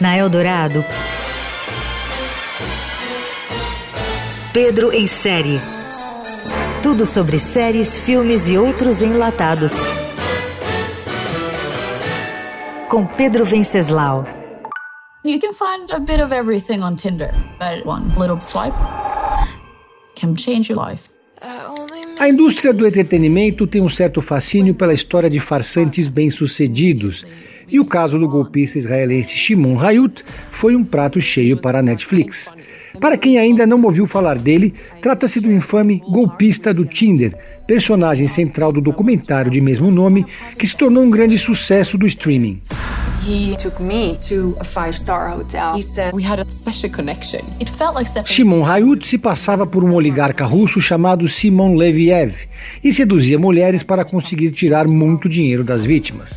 Na Eldorado, Pedro em série. Tudo sobre séries, filmes e outros enlatados. Com Pedro Venceslau. You can find a bit of everything on Tinder, but one little swipe can change your life. A indústria do entretenimento tem um certo fascínio pela história de farsantes bem-sucedidos, e o caso do golpista israelense Shimon Hayut foi um prato cheio para a Netflix. Para quem ainda não ouviu falar dele, trata-se do infame golpista do Tinder, personagem central do documentário de mesmo nome, que se tornou um grande sucesso do streaming. Shimon Hayut se passava por um oligarca russo chamado Simon Leviev e seduzia mulheres para conseguir tirar muito dinheiro das vítimas.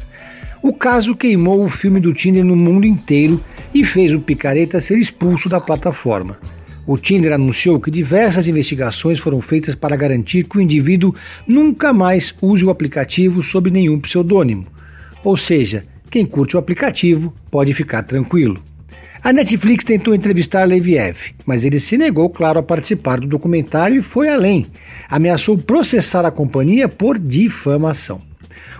O caso queimou o filme do Tinder no mundo inteiro e fez o picareta ser expulso da plataforma. O Tinder anunciou que diversas investigações foram feitas para garantir que o indivíduo nunca mais use o aplicativo sob nenhum pseudônimo. Ou seja, quem curte o aplicativo pode ficar tranquilo. A Netflix tentou entrevistar Leviev, mas ele se negou, claro, a participar do documentário e foi além. Ameaçou processar a companhia por difamação.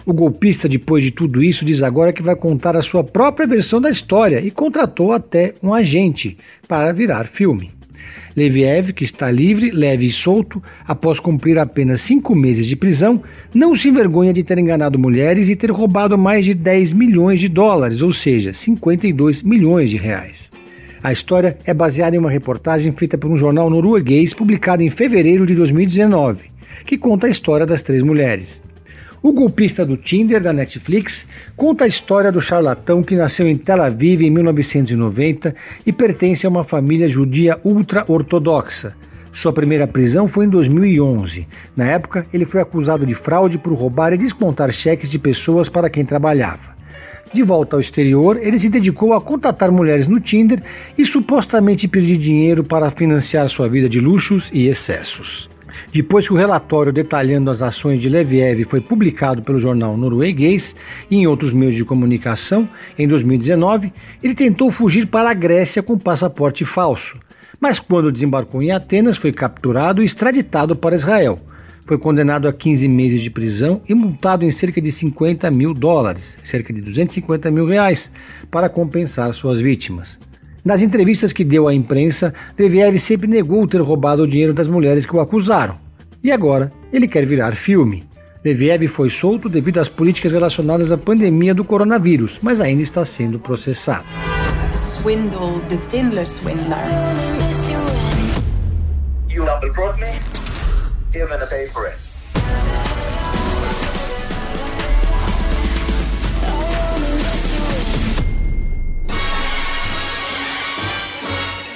O golpista, depois de tudo isso, diz agora que vai contar a sua própria versão da história e contratou até um agente para virar filme. Leviev, que está livre, leve e solto, após cumprir apenas cinco meses de prisão, não se envergonha de ter enganado mulheres e ter roubado mais de 10 milhões de dólares, ou seja, 52 milhões de reais. A história é baseada em uma reportagem feita por um jornal norueguês publicada em fevereiro de 2019, que conta a história das três mulheres. O golpista do Tinder da Netflix conta a história do charlatão que nasceu em Tel Aviv em 1990 e pertence a uma família judia ultra-ortodoxa. Sua primeira prisão foi em 2011. Na época, ele foi acusado de fraude por roubar e descontar cheques de pessoas para quem trabalhava. De volta ao exterior, ele se dedicou a contatar mulheres no Tinder e supostamente pedir dinheiro para financiar sua vida de luxos e excessos. Depois que o relatório detalhando as ações de Leviev foi publicado pelo jornal norueguês e em outros meios de comunicação, em 2019, ele tentou fugir para a Grécia com passaporte falso. Mas quando desembarcou em Atenas, foi capturado e extraditado para Israel. Foi condenado a 15 meses de prisão e multado em cerca de 50 mil dólares, cerca de 250 mil reais, para compensar suas vítimas. Nas entrevistas que deu à imprensa, Leviev sempre negou ter roubado o dinheiro das mulheres que o acusaram. E agora ele quer virar filme. Leviev foi solto devido às políticas relacionadas à pandemia do coronavírus, mas ainda está sendo processado. the